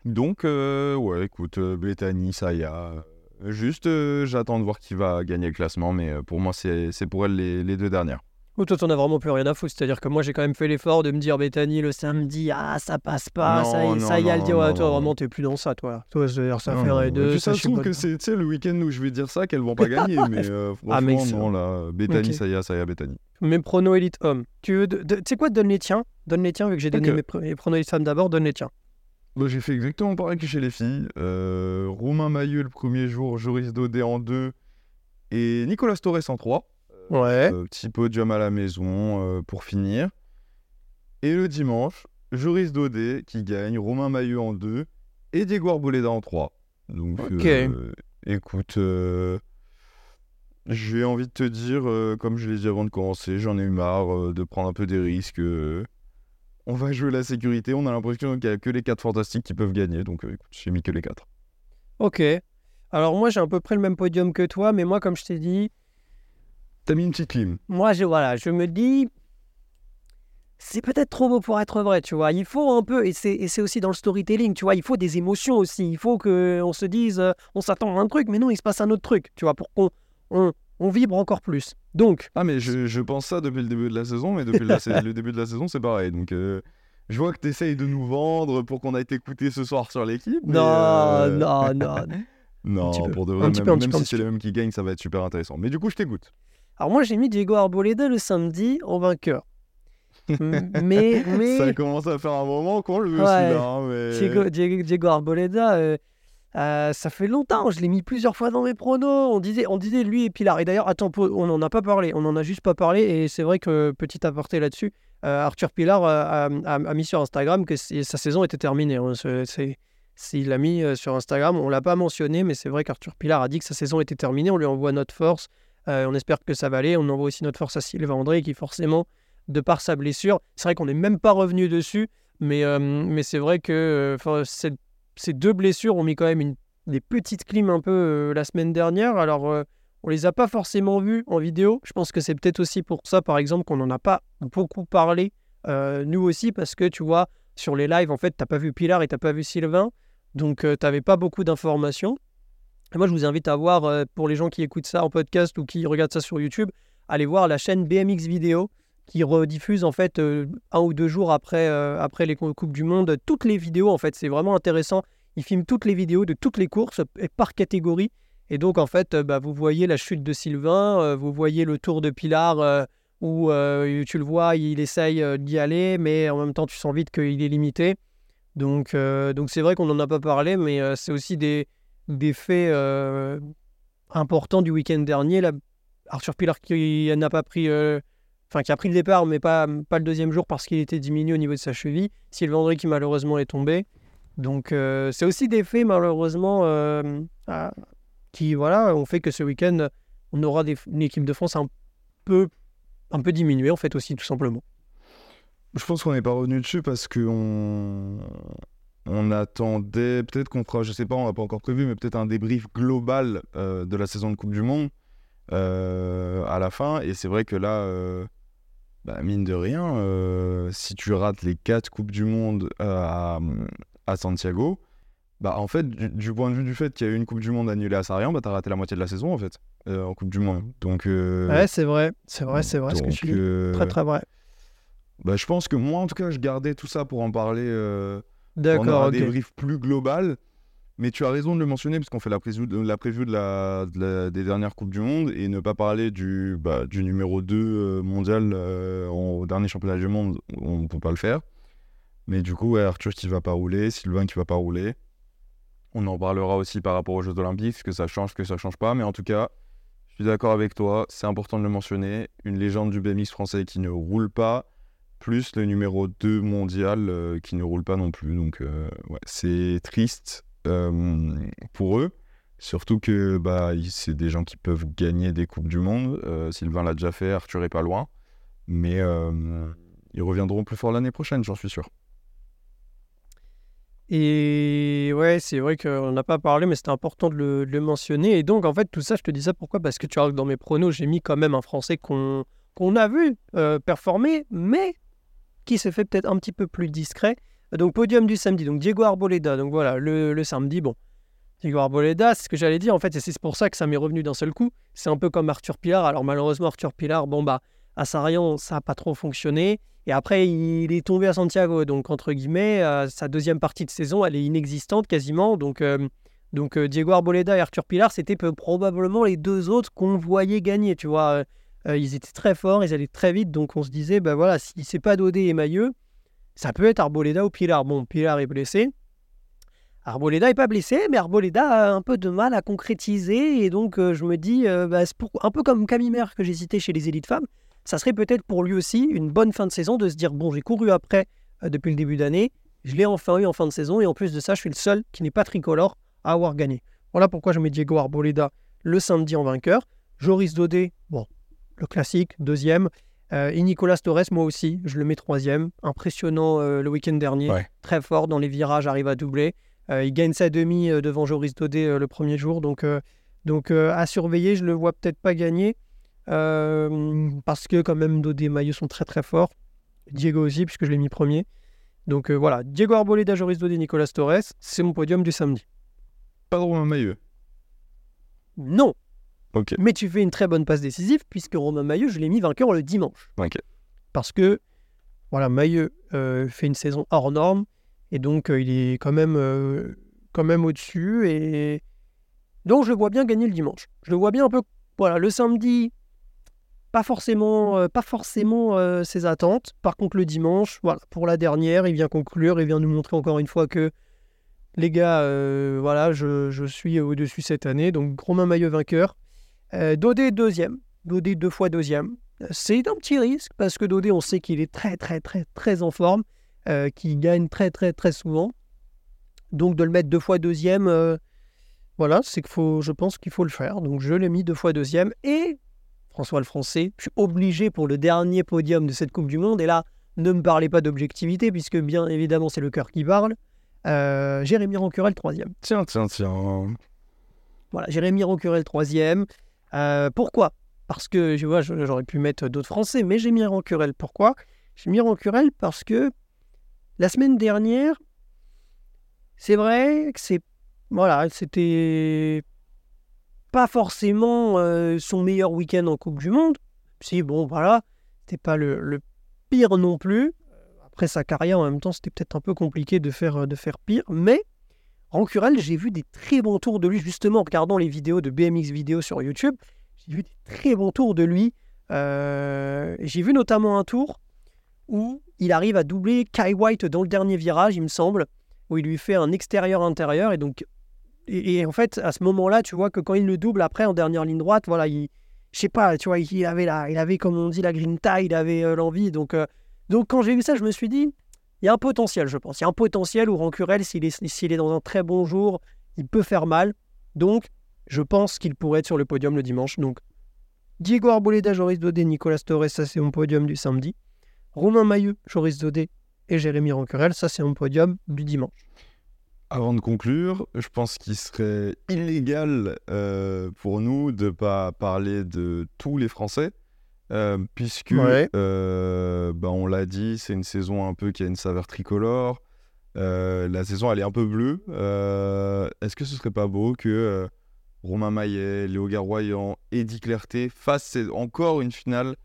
Donc, ouais, écoute, Bethany, Saya. Juste, j'attends de voir qui va gagner le classement, mais pour moi, c'est c'est pour elle les, les deux dernières. Ou toi, t'en as vraiment plus rien à foutre. C'est-à-dire que moi, j'ai quand même fait l'effort de me dire, Bethany, le samedi, ah, ça passe pas, Non, ça, y- non, ça y a le dire. Ouais, toi, vraiment, t'es plus dans ça, toi. Toi, c'est-à-dire, ça Et deux, puis ça se trouve que c'est le week-end où je vais dire ça qu'elles vont pas gagner, mais euh, Ah, mais franchement, ça- non, là, Bethany, Ok. Saya, Saya, Bethany. Mes pronos élite hommes. Tu veux, de- de- tu sais quoi, donne les tiens. Donne les tiens, vu que j'ai donné mes, pr- mes pronos élite femmes d'abord, donne les tiens. Bah, j'ai fait exactement pareil que chez les filles. Euh, Romain Mailleux le premier jour, Joris Daudet en deux et Nicolas Torres en trois. Ouais. Euh, petit podium à la maison euh, pour finir. Et le dimanche, Joris Daudet qui gagne, Romain Mailleux en deux et Diego Arboleda en trois. Donc, Ok. euh, écoute, euh, j'ai envie de te dire, euh, comme je l'ai dit avant de commencer, j'en ai eu marre de prendre un peu des risques. on va jouer la sécurité, on a l'impression qu'il n'y a que les quatre fantastiques qui peuvent gagner. Donc, écoute, j'ai mis que les quatre. Ok. Alors, moi, j'ai à peu près le même podium que toi, mais moi, comme je t'ai dit, T'as mis une petite clim. moi, je, voilà, je me dis, c'est peut-être trop beau pour être vrai, tu vois. Il faut un peu, et c'est, et c'est aussi dans le storytelling, tu vois, il faut des émotions aussi. Il faut qu'on se dise, euh, on s'attend à un truc, mais non, il se passe un autre truc, tu vois, pour qu'on on, on vibre encore plus. Donc, Ah, mais je, je pense ça depuis le début de la saison, mais depuis la le début de la saison, c'est pareil. Donc, euh, je vois que tu essayes de nous vendre pour qu'on aille t'écouter ce soir sur l'équipe. non, euh, non, non. Non, peu, pour de vrai, même, peu, même si c'est les mêmes qui gagnent, ça va être super intéressant. Mais du coup, je t'écoute. Alors, moi, j'ai mis Diego Arboleda le samedi en vainqueur. Mais, mais. Ça commence à faire un moment qu'on le veut, Ouais. celui-là. hein, mais... Diego, Diego- Diego Arboleda, euh, euh, ça fait longtemps, je l'ai mis plusieurs fois dans mes pronos. On disait, on disait lui et Pilar. Et d'ailleurs, attends, on n'en a pas parlé, on n'en a juste pas parlé. Et c'est vrai que, petit aparté là-dessus, euh, Arthur Pilar a, a- a mis sur Instagram que sa saison était terminée. hein. C'est- il l'a mis sur Instagram, on l'a pas mentionné, mais c'est vrai qu'Arthur Pilar a dit que sa saison était terminée. On lui envoie notre force. Euh, on espère que ça va aller. On envoie aussi notre force à Sylvain André qui, forcément, de par sa blessure, c'est vrai qu'on n'est même pas revenu dessus. Mais, euh, c'est vrai que euh, ces deux blessures ont mis quand même une, des petites clims un peu la semaine dernière. Alors, on les a pas forcément vues en vidéo. Je pense que c'est peut-être aussi pour ça, par exemple, qu'on n'en a pas beaucoup parlé, nous aussi, parce que tu vois, sur les lives, en fait, t'as pas vu Pilar et t'as pas vu Sylvain. Donc, tu t'avais pas beaucoup d'informations. Moi, je vous invite à voir, euh, pour les gens qui écoutent ça en podcast ou qui regardent ça sur YouTube, allez voir la chaîne BMX Vidéo qui rediffuse en fait euh, un ou deux jours après, euh, après les Cou- Coupes du Monde toutes les vidéos. En fait, c'est vraiment intéressant. Ils filment toutes les vidéos de toutes les courses et par catégorie. Et donc, en fait, bah, vous voyez la chute de Sylvain, vous voyez le tour de Pilar où tu le vois, il essaye d'y aller, mais en même temps, tu sens vite qu'il est limité. Donc, donc c'est vrai qu'on n'en a pas parlé, mais c'est aussi des, des faits euh, importants du week-end dernier. Arthur Pilar qui n'a pas pris, euh, qui a pris le départ, mais pas, pas le deuxième jour parce qu'il était diminué au niveau de sa cheville. Sylvain André qui malheureusement est tombé. Donc euh, c'est aussi des faits malheureusement qui voilà ont fait que ce week-end on aura une équipe de France un peu un peu diminuée en fait aussi tout simplement. Je pense qu'on n'est pas revenu dessus parce qu'on on attendait, peut-être qu'on fera, je sais pas, on n'a pas encore prévu, mais peut-être un débrief global euh, de la saison de Coupe du Monde euh, à la fin. Et c'est vrai que là, euh, bah, mine de rien, si tu rates les quatre Coupes du Monde à, à Santiago, bah en fait, du, du point de vue du fait qu'il y a eu une Coupe du Monde annulée à Sarayan, bah t'as raté la moitié de la saison en fait, euh, en Coupe du Monde. Donc, euh, Ouais c'est vrai, c'est vrai, c'est vrai ce que tu dis. euh, Très très vrai. bah, je pense que moi, en tout cas, je gardais tout ça pour en parler euh, pendant D'accord, un ok. débrief plus global. Mais tu as raison de le mentionner, parce qu'on fait la preview, de, la preview de la, de la- des dernières Coupes du Monde et ne pas parler du, bah, du numéro 2 euh, mondial euh, au dernier championnat du monde, on ne peut pas le faire. Mais du coup, ouais, Arthur qui va pas rouler, Sylvain qui va pas rouler. On en parlera aussi par rapport aux Jeux Olympiques, ce que ça change, ce que ça change pas. Mais en tout cas, je suis d'accord avec toi, c'est important de le mentionner. Une légende du BMX français qui ne roule pas, plus le numéro 2 mondial euh, qui ne roule pas non plus. Donc, euh, c'est triste euh, pour eux. Surtout que bah, c'est des gens qui peuvent gagner des Coupes du Monde. Sylvain l'a déjà fait, Arthur est pas loin. Mais ils reviendront plus fort l'année prochaine, j'en suis sûr. Et ouais, c'est vrai qu'on n'a pas parlé, mais c'était important de le, mentionner. Et donc, en fait, tout ça, je te dis ça pourquoi? Parce que tu vois, que dans mes pronos, j'ai mis quand même un Français qu'on a vu performer, mais qui se fait peut-être un petit peu plus discret. Donc, podium du samedi, donc Diego Arboleda. Donc voilà, le, le samedi, bon. Diego Arboleda, c'est ce que j'allais dire, en fait, et c'est pour ça que ça m'est revenu d'un seul coup. C'est un peu comme Arthur Pilar. Alors, malheureusement, Arthur Pilar, bon, bah, à Sarian, ça n'a pas trop fonctionné. Et après, il est tombé à Santiago. Donc, entre guillemets, euh, sa deuxième partie de saison, elle est inexistante quasiment. Donc, euh, donc euh, Diego Arboleda et Arthur Pilar, c'était probablement les deux autres qu'on voyait gagner. Tu vois, Euh, ils étaient très forts, ils allaient très vite. Donc, on se disait, ben voilà, si c'est pas Dodé et Mailleux, ça peut être Arboleda ou Pilar. Bon, Pilar est blessé. Arboleda n'est pas blessé, mais Arboleda a un peu de mal à concrétiser. Et donc, euh, je me dis, euh, bah, pour- un peu comme Camille que j'ai cité chez les élites femmes, ça serait peut-être pour lui aussi une bonne fin de saison de se dire bon, j'ai couru après depuis le début d'année, je l'ai enfin eu en fin de saison, et en plus de ça, je suis le seul qui n'est pas tricolore à avoir gagné. Voilà pourquoi je mets Diego Arboleda le samedi en vainqueur. Joris Dodé, bon, le classique, deuxième. Euh, et Nicolas Torres, moi aussi, je le mets troisième. Impressionnant euh, le week-end dernier, Ouais. très fort dans les virages, arrive à doubler. Euh, il gagne sa demi euh, devant Joris Dodé euh, le premier jour, donc, euh, donc euh, à surveiller. Je le vois peut-être pas gagner euh, parce que quand même Dodé et Maillot sont très très forts. Diego aussi, puisque je l'ai mis premier. Donc euh, voilà, Diego Arboleda, Joris Dodé, Nicolas Torres, c'est mon podium du samedi. Pas de Romain Mailleux. Non, Mais tu fais une très bonne passe décisive, puisque Romain Maillot, je l'ai mis vainqueur le dimanche. Parce que, voilà, Maillot euh, fait une saison hors norme, et donc euh, il est quand même, euh, quand même au-dessus, et donc je le vois bien gagner le dimanche. Je le vois bien un peu, voilà, le samedi, pas forcément, pas forcément ses attentes. Par contre, le dimanche, voilà, pour la dernière, il vient conclure, il vient nous montrer encore une fois que les gars, voilà, je, je suis au-dessus cette année. Donc, Romain Maillot vainqueur. Euh, Dodé deuxième. Dodé deux fois deuxième. Euh, C'est un petit risque parce que Dodé, on sait qu'il est très, très, très, très en forme, euh, qu'il gagne très, très, très souvent. Donc, de le mettre deux fois deuxième, euh, voilà, c'est qu'il faut, je pense qu'il faut le faire. Donc, je l'ai mis deux fois deuxième. Et François le Français, je suis obligé pour le dernier podium de cette Coupe du Monde. Et là, ne me parlez pas d'objectivité, puisque bien évidemment, c'est le cœur qui parle. Jérémy Rancurel, troisième. Tiens, tiens, tiens. Voilà, Jérémy Rancurel, troisième. Euh, pourquoi? Parce que, je vois, j'aurais pu mettre d'autres Français, mais j'ai mis Rancurel. Pourquoi? J'ai mis Rancurel parce que la semaine dernière, c'est vrai que c'est. Voilà, c'était pas forcément euh, son meilleur week-end en Coupe du Monde. Si, bon, voilà, c'était pas le, le pire non plus. Après sa carrière, en même temps, c'était peut-être un peu compliqué de faire, de faire pire. Mais Rancurel, j'ai vu des très bons tours de lui, justement en regardant les vidéos de BMX vidéo sur YouTube. J'ai vu des très bons tours de lui. Euh, j'ai vu notamment un tour où il arrive à doubler Kai White dans le dernier virage, il me semble, où il lui fait un extérieur-intérieur. Et donc, et, et en fait, à ce moment-là, tu vois que quand il le double après en dernière ligne droite, voilà, il, je sais pas, tu vois, il avait la, il avait comme on dit la grinta, il avait euh, l'envie. Donc, euh, donc quand j'ai vu ça, je me suis dit, il y a un potentiel, je pense. Il y a un potentiel où Rancurel, s'il est, dans un très bon jour, il peut faire mal. Donc, je pense qu'il pourrait être sur le podium le dimanche. Donc, Diego Arboleda, Joris Dodé, Nicolas Torres, ça c'est mon podium du samedi. Romain Mailleux, Joris Dodé et Jérémy Rancurel, ça c'est mon podium du dimanche. Avant de conclure, je pense qu'il serait illégal euh, pour nous de pas parler de tous les Français, euh, puisque, Ouais. euh, bah, on l'a dit, c'est une saison un peu qui a une saveur tricolore. Euh, la saison, elle est un peu bleue. Est-ce que ce serait pas beau que Romain Maillet, Léo Garoyan, Eddie Clerté fassent encore une finale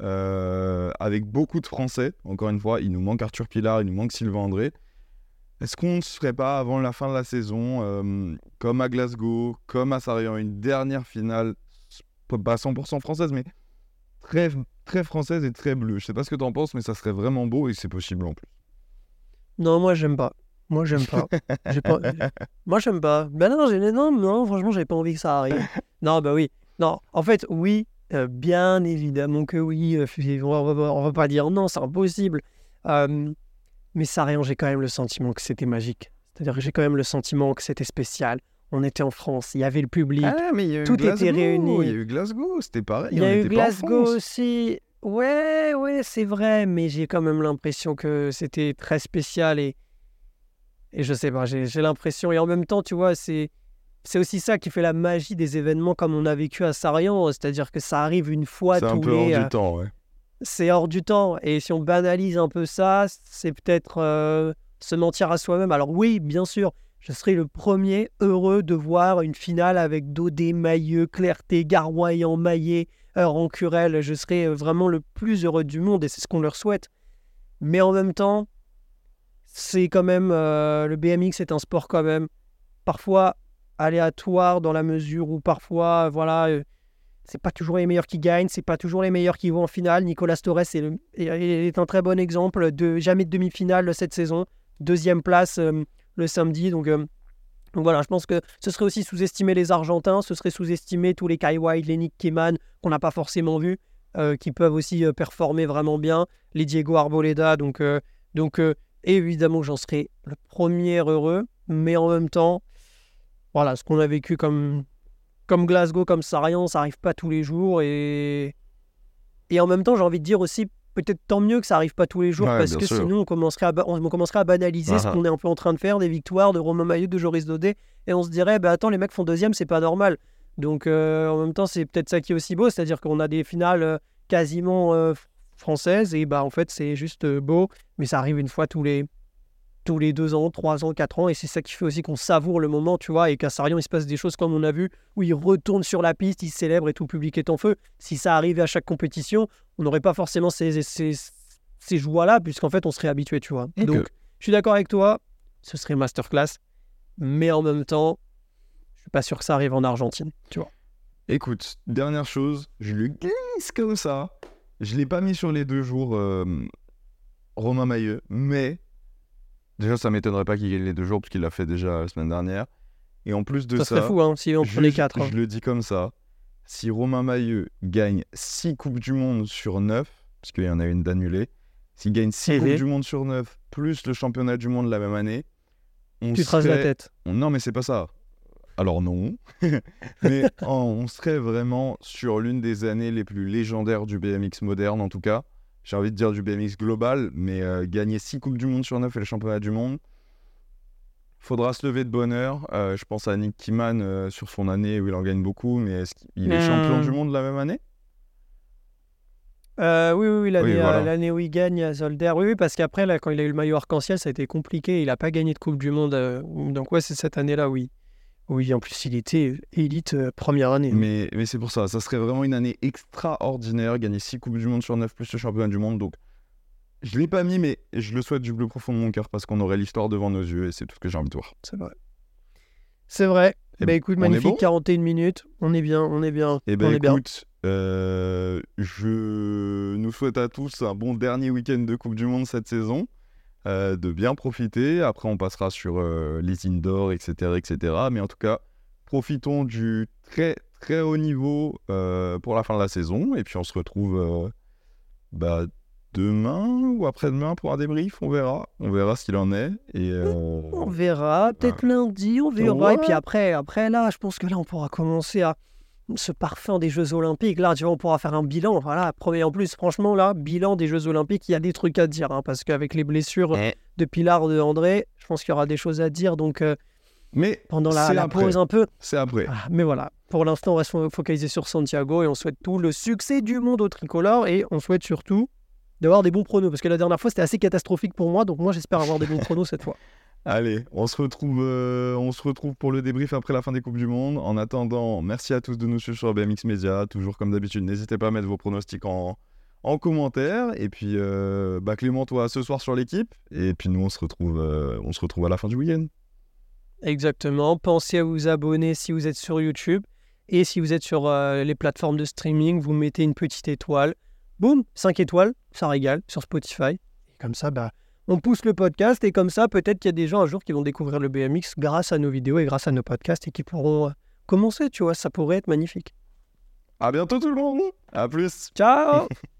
avec beaucoup de Français? Encore une fois, il nous manque Arthur Pilar, il nous manque Sylvain André. Est-ce qu'on ne se ferait pas avant la fin de la saison, comme à Glasgow, comme à Sarajevo, une dernière finale, pas 100% française, mais très, très française et très bleue Je sais pas ce que tu en penses, mais ça serait vraiment beau et c'est possible en plus. Non, moi j'aime pas. Moi j'aime pas. Pas- Moi j'aime pas. Ben non, j'ai... non, non, franchement, j'ai pas envie que ça arrive. non, bah oui. Non, en fait, oui, euh, bien évidemment que oui. euh, on, va, on va pas dire non, c'est impossible. Euh, mais ça rien, j'ai quand même le sentiment que c'était magique. C'est-à-dire que j'ai quand même le sentiment que c'était spécial. On était en France, il y avait le public. Ah, mais il y a eu Tout était réuni. Il y a eu Glasgow, c'était pareil. il y a eu Glasgow aussi. Ouais, ouais, c'est vrai, mais j'ai quand même l'impression que c'était très spécial et, et je sais pas, j'ai j'ai l'impression, et en même temps, tu vois, c'est c'est aussi ça qui fait la magie des événements comme on a vécu à Sarian, c'est-à-dire que ça arrive une fois C'est un tous peu hors les. euh, du temps, ouais. c'est hors du temps. Et si on banalise un peu ça, c'est peut-être euh, se mentir à soi-même. Alors oui, bien sûr, je serai le premier heureux de voir une finale avec Dodé, Mailleux, Clarté, Garoyan, Maillet, euh, Rancurel. Je serai euh, vraiment le plus heureux du monde et c'est ce qu'on leur souhaite. Mais en même temps, c'est quand même... euh, le BMX est un sport quand même parfois aléatoire dans la mesure où parfois, voilà... euh, c'est pas toujours les meilleurs qui gagnent, c'est pas toujours les meilleurs qui vont en finale. Nicolas Torres est, est- un très bon exemple de jamais de demi-finale cette saison, deuxième place euh, le samedi. Donc, euh, donc voilà, je pense que ce serait aussi sous-estimer les Argentins, ce serait sous-estimer tous les Kai White, les Nick Keman qu'on n'a pas forcément vus, euh, qui peuvent aussi euh, performer vraiment bien, les Diego Arboleda. Donc, évidemment, j'en serais le premier heureux, mais en même temps, voilà, ce qu'on a vécu comme comme Glasgow, comme Sarian, ça arrive pas tous les jours. Et, et en même temps, j'ai envie de dire aussi, peut-être tant mieux que ça arrive pas tous les jours, Ouais, parce que sûr. sinon, on commencerait, à, on commencerait à banaliser ce Ah. qu'on est un peu en train de faire, des victoires de Romain Maillot, de Joris Dodé, et on se dirait, bah attends, les mecs font deuxième, c'est pas normal. Donc euh, en même temps, c'est peut-être ça qui est aussi beau, c'est-à-dire qu'on a des finales euh, quasiment euh, françaises, et bah en fait, c'est juste beau, mais ça arrive une fois tous les tous les deux ans, trois ans, quatre ans, et c'est ça qui fait aussi qu'on savoure le moment, tu vois, et qu'à Sarian, il se passe des choses comme on a vu, où il retourne sur la piste, il célèbre et tout le public est en feu. Si ça arrivait à chaque compétition, on n'aurait pas forcément ces, ces, ces joies-là, puisqu'en fait, on serait habitué, tu vois. Ok. Donc, je suis d'accord avec toi, ce serait masterclass, mais en même temps, je suis pas sûr que ça arrive en Argentine, tu vois. Écoute, dernière chose, je le glisse comme ça. Je l'ai pas mis sur les deux jours euh, Romain Mailleux, mais déjà ça m'étonnerait pas qu'il gagne les deux jours parce qu'il l'a fait déjà la semaine dernière. Et en plus de Ça ça, serait fou, hein, si on prenait quatre. hein. je le dis comme ça, si Romain Mailleux gagne 6 coupes du monde sur 9, parce qu'il y en a une d'annulée, s'il gagne 6 Mhm. coupes du monde sur 9 plus le championnat du monde la même année, on Tu te rases la serait- tête. on- Non, mais c'est pas ça. Alors non. mais on serait vraiment sur l'une des années les plus légendaires du BMX moderne, en tout cas. J'ai envie de dire du BMX global, mais euh, gagner 6 Coupes du Monde sur 9 et le championnat du monde, faudra se lever de bonne heure. Euh, je pense à Nick Kiman euh, sur son année où il en gagne beaucoup, mais est-ce qu'il est champion du monde la même année? Oui, oui, oui, l'année Oui, voilà. l'année où il gagne à Zolder. Oui, oui, parce qu'après, quand il a eu le maillot arc-en-ciel, ça a été compliqué. Il n'a pas gagné de Coupe du Monde. donc, ouais, c'est cette année-là, oui. Oui, en plus, il était élite euh, première année. Mais, mais c'est pour ça, ça serait vraiment une année extraordinaire, gagner 6 Coupes du Monde sur 9 plus le championnat du monde. Donc, je l'ai pas mis, mais je le souhaite du plus profond de mon cœur parce qu'on aurait l'histoire devant nos yeux et c'est tout ce que j'ai envie de voir. C'est vrai. C'est vrai. Eh bah ben, écoute, on est magnifique, bon? 41 minutes. On est bien, on est bien. Eh on ben est bien. écoute, euh, je nous souhaite à tous un bon dernier week-end de Coupe du Monde cette saison, euh, de bien profiter. Après, on passera sur euh, les indoors, etc., etc. Mais en tout cas, profitons du très très haut niveau euh, pour la fin de la saison. Et puis, on se retrouve euh, bah, demain ou après-demain pour un débrief. On verra, on verra ce qu'il en est. Et On verra, peut-être lundi, on verra. Ouais. Et puis après, après, là, je pense que là, on pourra commencer à ce parfum des Jeux Olympiques. Là, tu vois, on pourra faire un bilan. Voilà, premier en plus, franchement, là, bilan des Jeux Olympiques, il y a des trucs à dire. hein, parce qu'avec les blessures Eh. de Pilar, de André, je pense qu'il y aura des choses à dire. Donc, euh, mais pendant la, pause un peu. c'est après. Ah, mais voilà, pour l'instant, on reste fo- focalisé sur Santiago et on souhaite tout le succès du monde au tricolore et on souhaite surtout d'avoir des bons pronos parce que la dernière fois c'était assez catastrophique pour moi donc moi j'espère avoir des bons pronos cette fois. Allez, on se retrouve, euh, on se retrouve pour le débrief après la fin des coupes du monde. En attendant, merci à tous de nous suivre sur BMX Media. Toujours comme d'habitude, n'hésitez pas à mettre vos pronostics en, en commentaire. Et puis, euh, bah, Clément, toi, ce soir sur l'équipe. Et puis nous, on se retrouve, euh, on se retrouve à la fin du week-end. Exactement, pensez à vous abonner si vous êtes sur YouTube et si vous êtes sur les plateformes de streaming, vous mettez une petite étoile. Boum, 5 étoiles, ça régale sur Spotify. Et comme ça, bah, on pousse le podcast et comme ça, peut-être qu'il y a des gens un jour qui vont découvrir le BMX grâce à nos vidéos et grâce à nos podcasts et qui pourront euh, commencer, tu vois, ça pourrait être magnifique. À bientôt tout le monde. À plus. Ciao